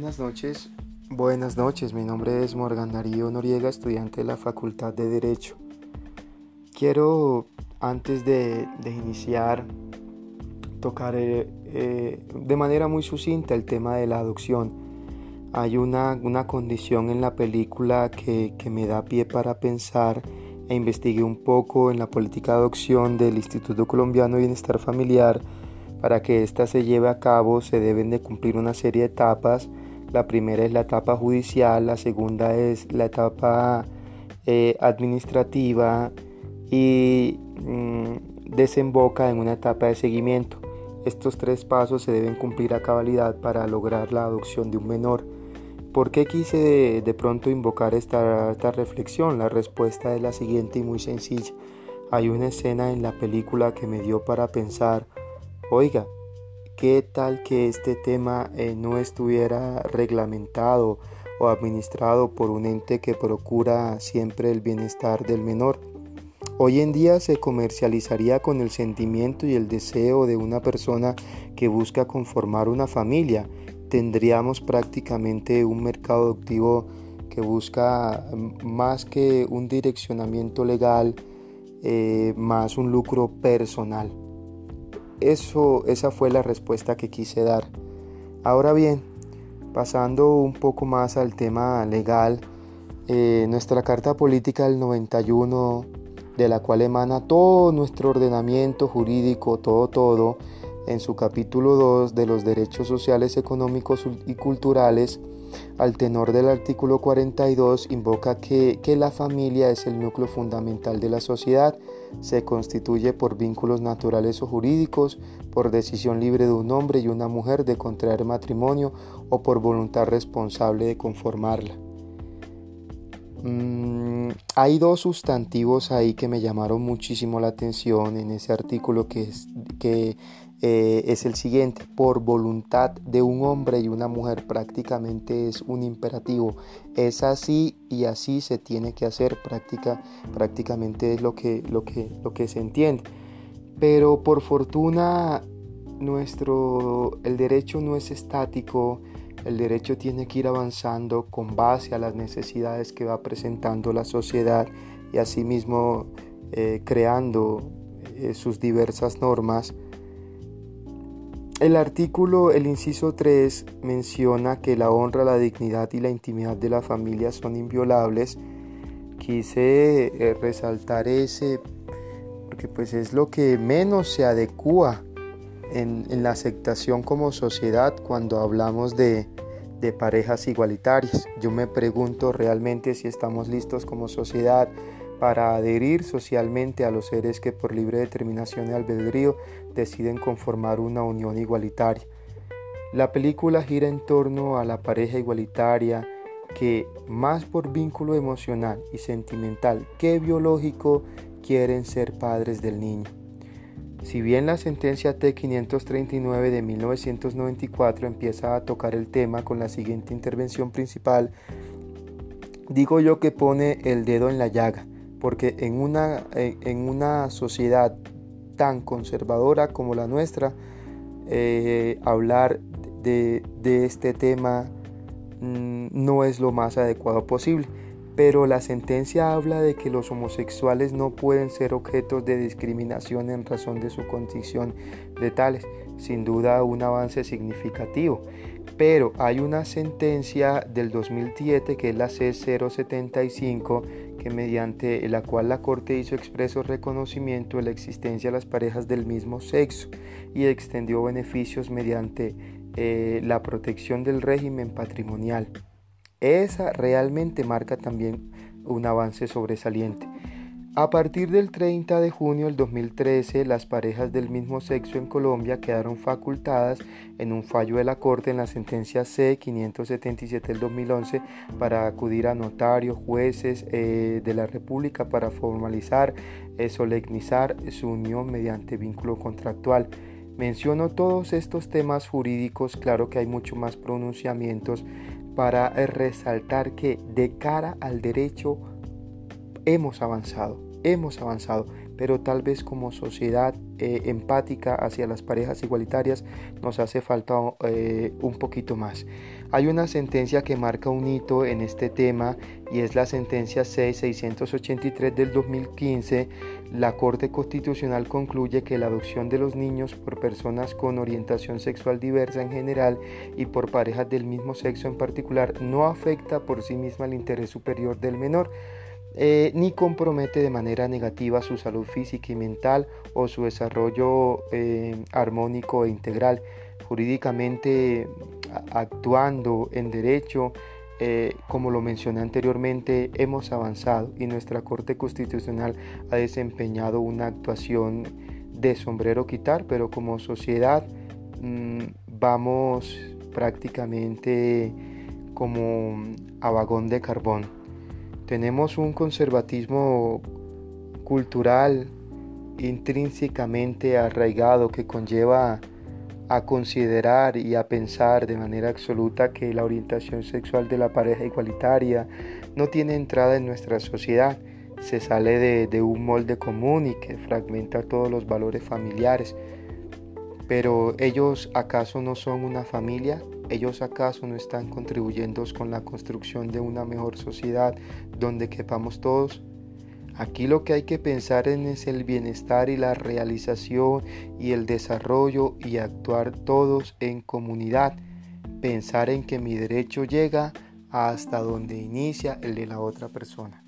Buenas noches, buenas noches. Mi nombre es Morgan Darío Noriega, estudiante de la Facultad de Derecho. Quiero, antes de, iniciar, tocar eh, eh, de manera muy sucinta el tema de la adopción. Hay una, condición en la película que, que me da pie para pensar e investigué un poco en la política de adopción del Instituto Colombiano de Bienestar Familiar para que ésta se lleve a cabo se deben de cumplir una serie de etapas. La primera es la etapa judicial, la segunda es la etapa eh, administrativa y mm, desemboca en una etapa de seguimiento. Estos tres pasos se deben cumplir a cabalidad para lograr la adopción de un menor. ¿Por qué quise de, pronto invocar esta, esta reflexión? La respuesta es la siguiente y muy sencilla. Hay una escena en la película que me dio para pensar Oiga, ¿qué tal que este tema eh, no estuviera reglamentado o administrado por un ente que procura siempre el bienestar del menor? Hoy en día se comercializaría con el sentimiento y el deseo de una persona que busca conformar una familia. Tendríamos prácticamente un mercado adoptivo que busca mm, más que un direccionamiento legal, eh, más un lucro personal. Eso, esa fue la respuesta que quise dar. Ahora bien, pasando un poco más al tema legal, eh, nuestra Carta Política del 91, de la cual emana todo nuestro ordenamiento jurídico, todo, todo, en su capítulo 2 de los derechos sociales, económicos y culturales, al tenor del artículo 42 invoca que, la familia es el núcleo fundamental de la sociedad, se constituye por vínculos naturales o jurídicos, por decisión libre de un hombre y una mujer de contraer matrimonio o por voluntad responsable de conformarla. Mm, hay dos sustantivos ahí que me llamaron muchísimo la atención en ese artículo que, es, que eh, es el siguiente, por voluntad de un hombre y una mujer prácticamente es un imperativo, es así y así se tiene que hacer, práctica, prácticamente es lo que, lo, que, lo que se entiende. Pero por fortuna nuestro, el derecho no es estático, el derecho tiene que ir avanzando con base a las necesidades que va presentando la sociedad y asimismo eh, creando eh, sus diversas normas el artículo, el inciso 3, menciona que la honra, la dignidad y la intimidad de la familia son inviolables. Quise eh, resaltar ese porque pues es lo que menos se adecua en, la aceptación como sociedad cuando hablamos de, de parejas igualitarias. Yo me pregunto realmente si estamos listos como sociedad para adherir socialmente a los seres que por libre determinación y albedrío deciden conformar una unión igualitaria. La película gira en torno a la pareja igualitaria que, más por vínculo emocional y sentimental que biológico, quieren ser padres del niño. Si bien la sentencia T539 de 1994 empieza a tocar el tema con la siguiente intervención principal, digo yo que pone el dedo en la llaga porque en una, en una sociedad tan conservadora como la nuestra, eh, hablar de, este tema mm, no es lo más adecuado posible. Pero la sentencia habla de que los homosexuales no pueden ser objetos de discriminación en razón de su condición de tales. Sin duda un avance significativo. Pero hay una sentencia del 2007 que es la C075 que mediante la cual la Corte hizo expreso reconocimiento de la existencia de las parejas del mismo sexo y extendió beneficios mediante eh, la protección del régimen patrimonial. Esa realmente marca también un avance sobresaliente. A partir del 30 de junio del 2013, las parejas del mismo sexo en Colombia quedaron facultadas en un fallo de la Corte en la sentencia C-577 del 2011 para acudir a notarios, jueces eh, de la República para formalizar, eh, solemnizar su unión mediante vínculo contractual. Menciono todos estos temas jurídicos, claro que hay mucho más pronunciamientos para resaltar que de cara al derecho hemos avanzado, hemos avanzado, pero tal vez como sociedad eh, empática hacia las parejas igualitarias nos hace falta eh, un poquito más. Hay una sentencia que marca un hito en este tema y es la sentencia C-683 del 2015. La Corte Constitucional concluye que la adopción de los niños por personas con orientación sexual diversa en general y por parejas del mismo sexo en particular no afecta por sí misma el interés superior del menor. Eh, ni compromete de manera negativa su salud física y mental o su desarrollo eh, armónico e integral. Jurídicamente actuando en derecho, eh, como lo mencioné anteriormente, hemos avanzado y nuestra Corte Constitucional ha desempeñado una actuación de sombrero quitar, pero como sociedad mm, vamos prácticamente como a vagón de carbón. Tenemos un conservatismo cultural intrínsecamente arraigado que conlleva a considerar y a pensar de manera absoluta que la orientación sexual de la pareja igualitaria no tiene entrada en nuestra sociedad, se sale de, un molde común y que fragmenta todos los valores familiares. Pero ellos acaso no son una familia, ellos acaso no están contribuyendo con la construcción de una mejor sociedad donde quepamos todos. Aquí lo que hay que pensar en es el bienestar y la realización y el desarrollo y actuar todos en comunidad. Pensar en que mi derecho llega hasta donde inicia el de la otra persona.